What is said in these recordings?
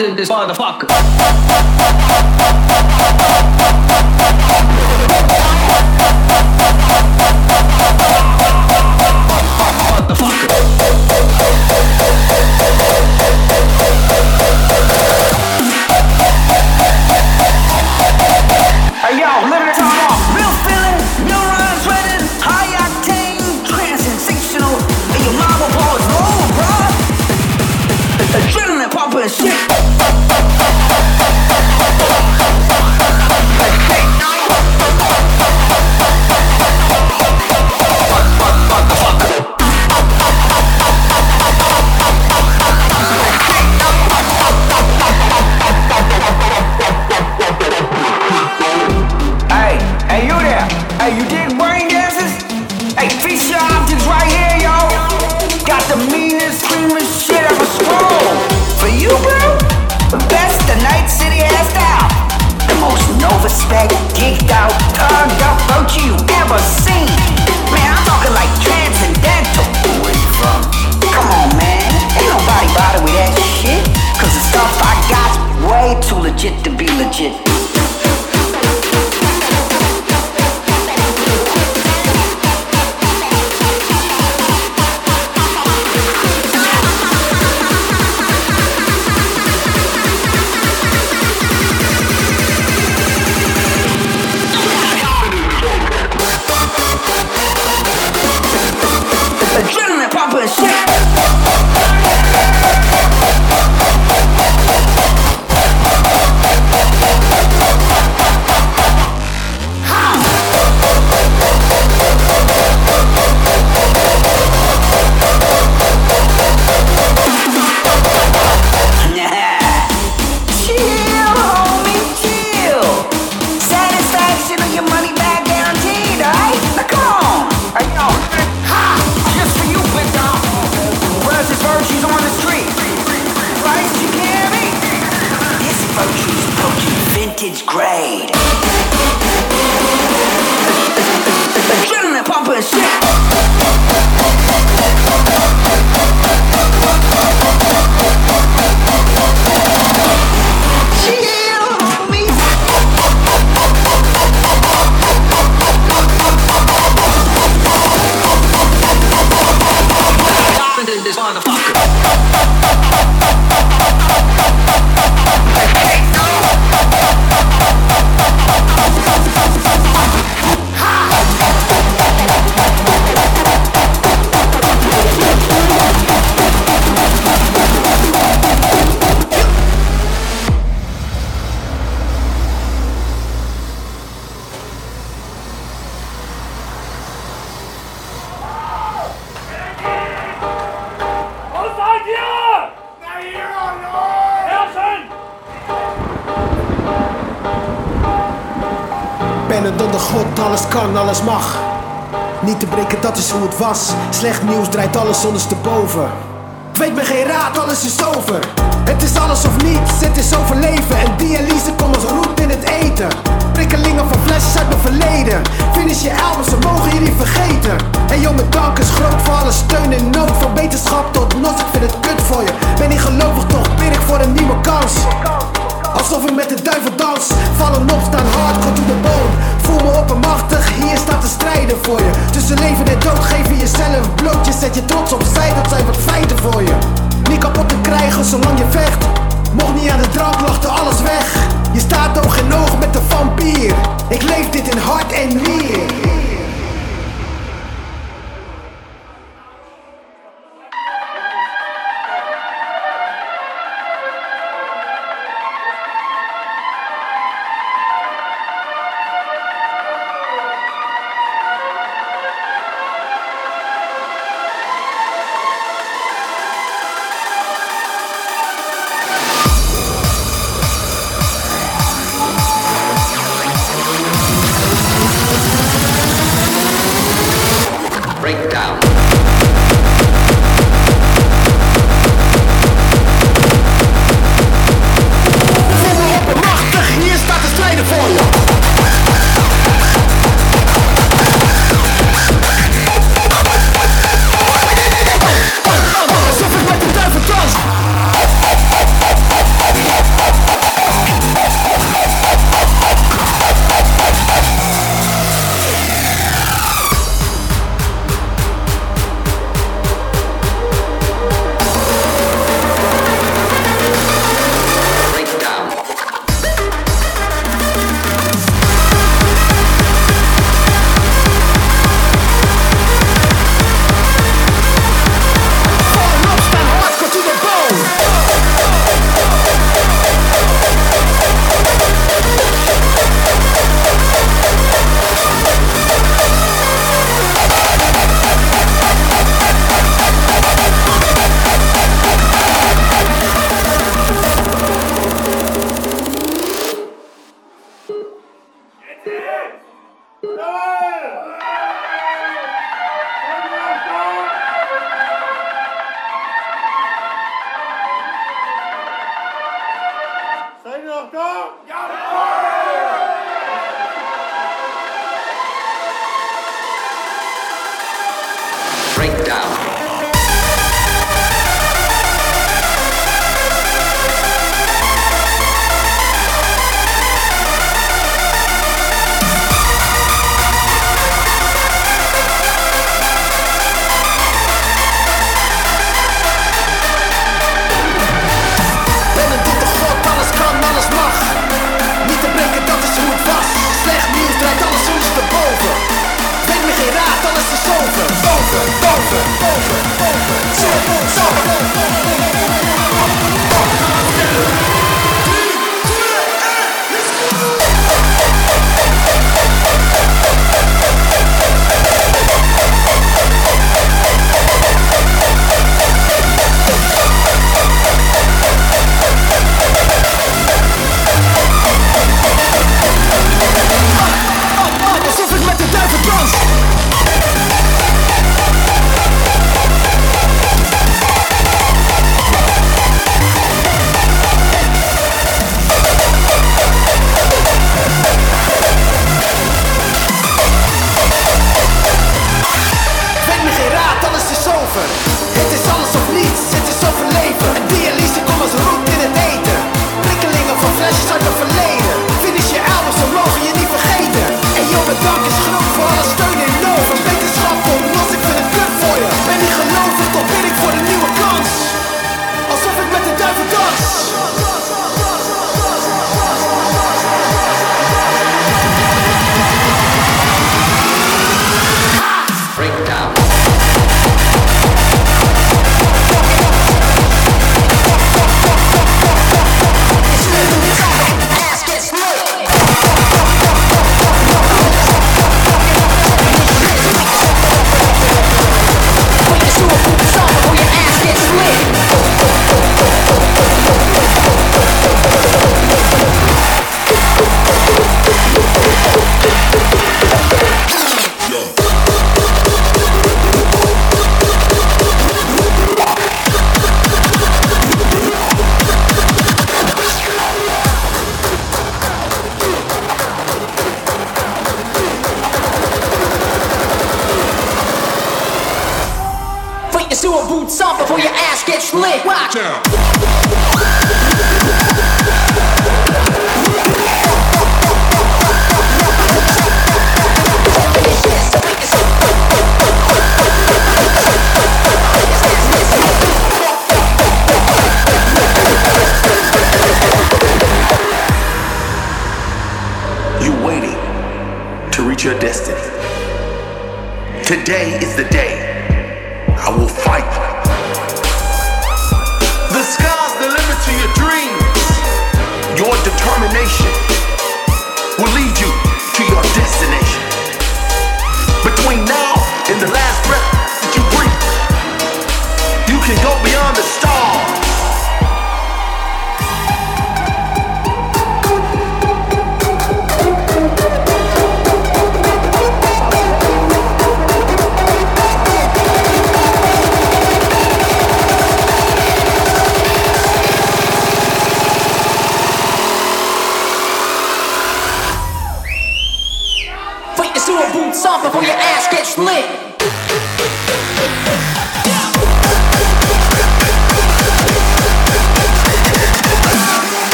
into this motherfucker. Was. Slecht nieuws draait alles ondersteboven. Ik weet me geen raad, alles is over. Het is alles of niets, het is overleven. En dialyse komt als roet in het eten. Prikkelingen van flesjes uit mijn verleden. Finish je album, ze mogen niet vergeten. En joh, mijn dank is groot voor alle steun en nood. Van wetenschap tot nos, ik vind het kut voor je. Ben niet gelovig, toch bid ik voor een nieuwe kans. Alsof ik met de duivel dans Vallen op, staan hardcore to the bone Voel me oppermachtig, hier staat te strijden voor je. Tussen leven en dood geef je jezelf bloot Je zet je trots opzij, dat zijn wat feiten voor je. Niet kapot te krijgen zolang je vecht. Mocht niet aan de drank, lachte alles weg. Je staat oog in oog met de vampier. Ik leef dit in hart en nier Click, watch now.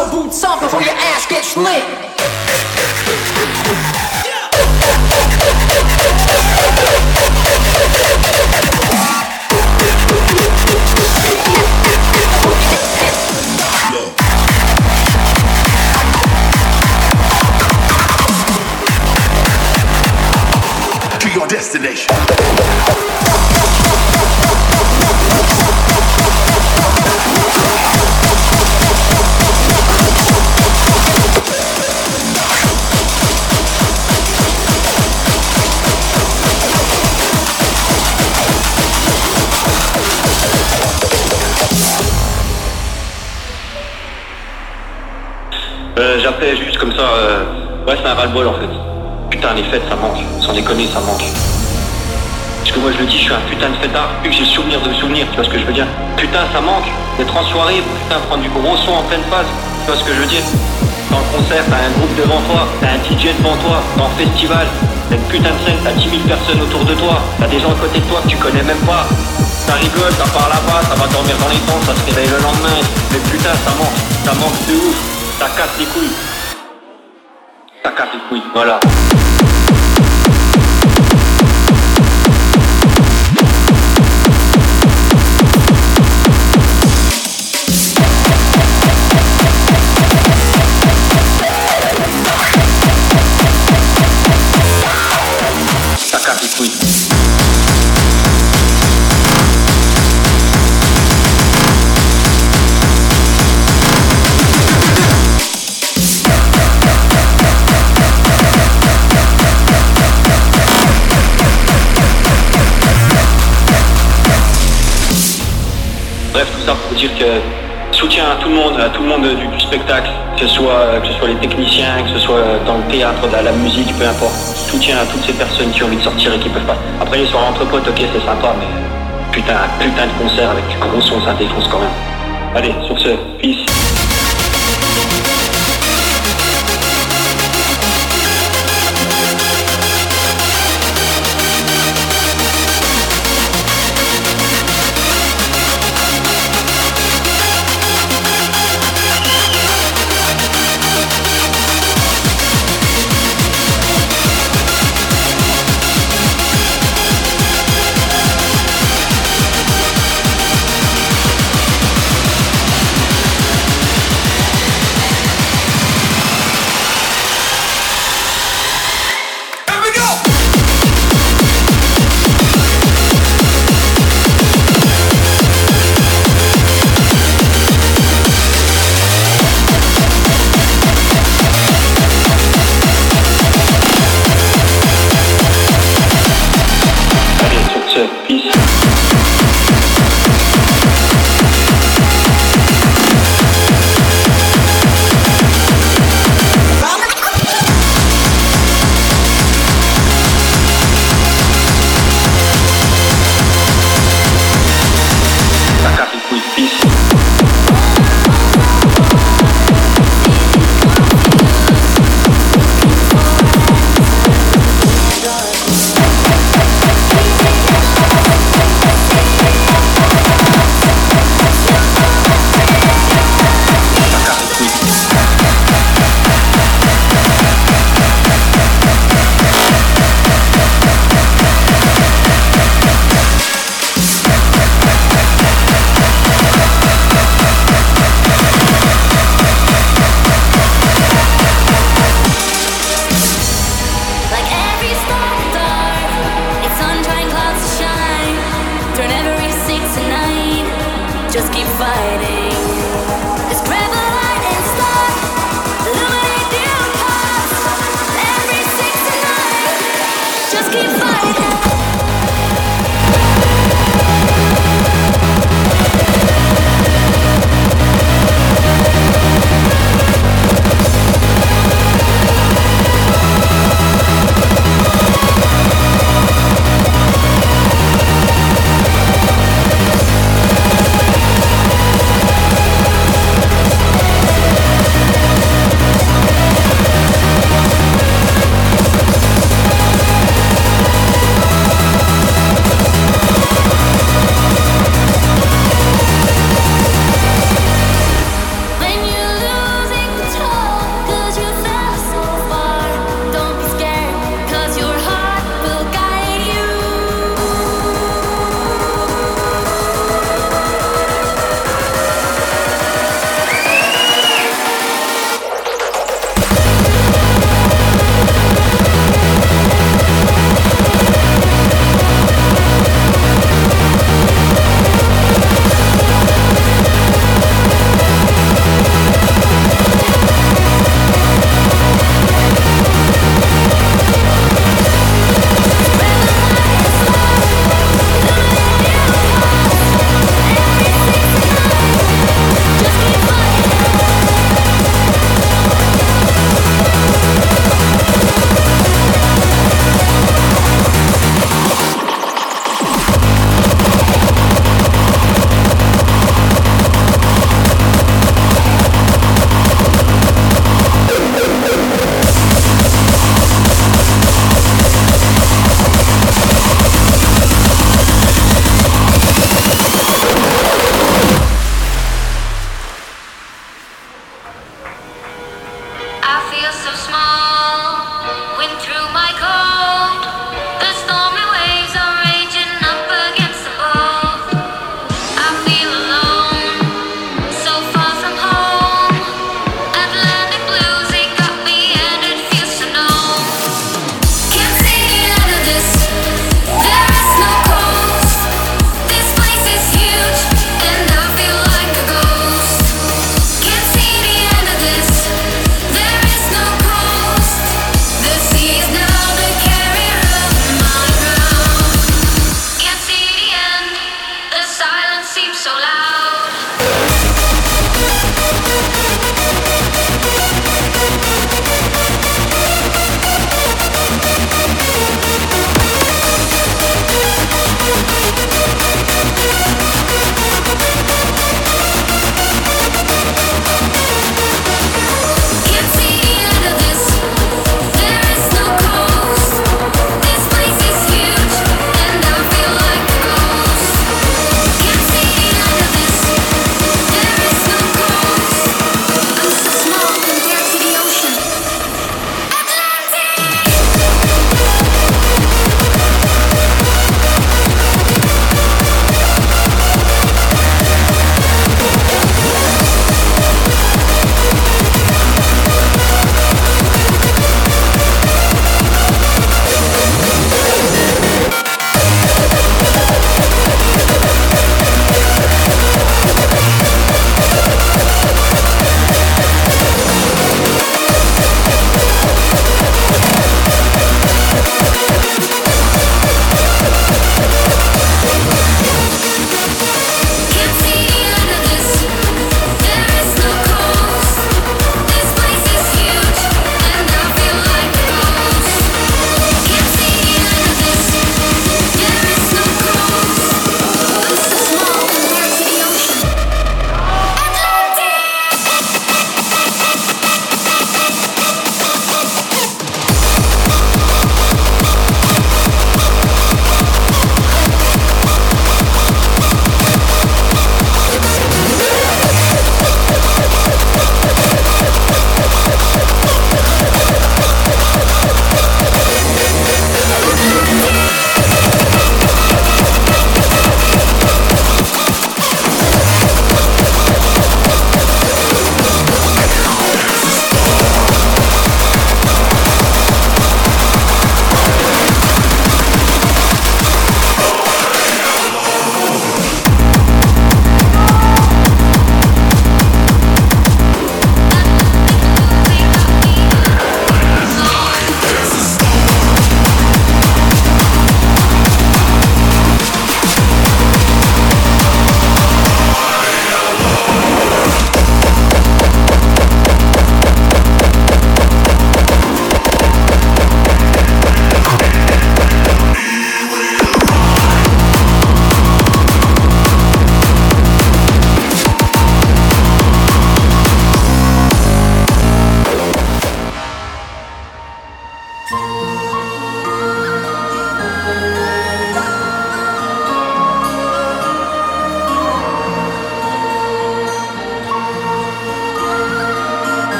gonna boot something before your ass gets lit. Ouais, c'est un ras-le-bol en fait. Putain, les fêtes, ça manque. Sans déconner, ça manque. Parce que moi, je le dis, je suis un putain de fêtard. Plus que j'ai souvenir de souvenirs, tu vois ce que je veux dire Putain, ça manque. D'être en soirée, putain, prendre du gros son en pleine phase. Tu vois ce que je veux dire Dans le concert, t'as un groupe devant toi, t'as un DJ devant toi, dans le festival, t'as une putain de scène, t'as 10 000 personnes autour de toi, t'as des gens à côté de toi que tu connais même pas. Ça rigole, ça part là-bas, ça va dormir dans les temps, ça se réveille le lendemain. Mais putain, ça manque, ça manque de ouf, ça casse les couilles. Pacapicuit, voilà. Dire que soutien à tout le monde, à tout le monde du, spectacle, que ce, soit, que ce soit les techniciens, que ce soit dans le théâtre, dans la musique, peu importe. Soutien à toutes ces personnes qui ont envie de sortir et qui peuvent pas. Après les soirées entre potes, ok, c'est sympa, mais putain, putain de concert avec du gros son, ça défonce quand même. Allez, sur ce, peace.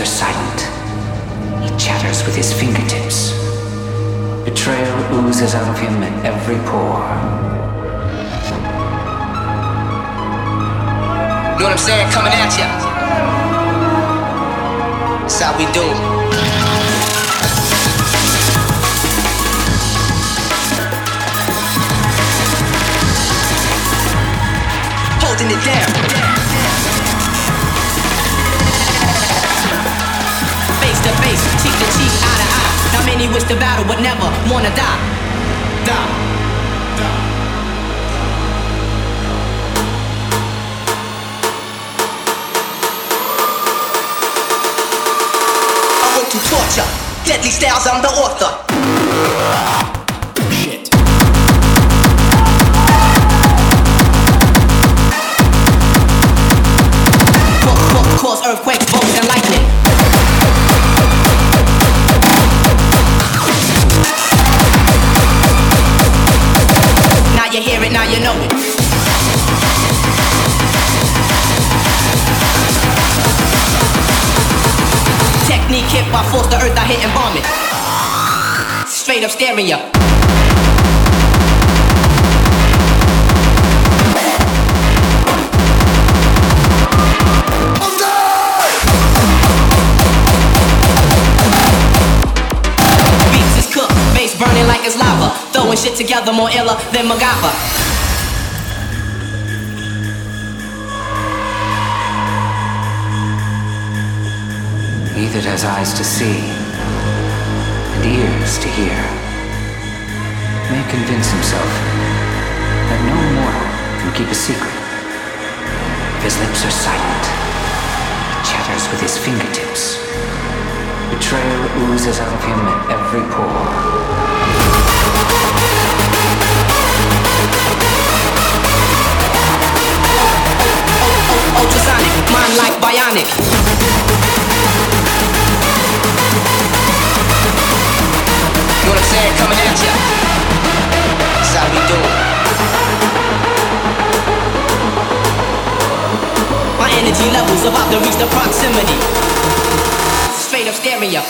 Are silent, he chatters with his fingertips. Betrayal oozes out of him at every pore. You know what I'm saying? Coming at ya. That's how we do. Many wish to battle but never wanna die. Die. I want to torture. Deadly styles, I'm the author. Straight up is cooked, bass burning like it's lava. Throwing shit together more iller than. He that has eyes to see ears to hear may convince himself that no mortal can keep a secret. His lips are silent, he chatters with his fingertips. Betrayal oozes out of him at every pore. Ultrasonic, mind like bionic. You know what I'm saying? Coming at ya. That's how we do it. My energy levels about to reach the proximity. Straight up stereo.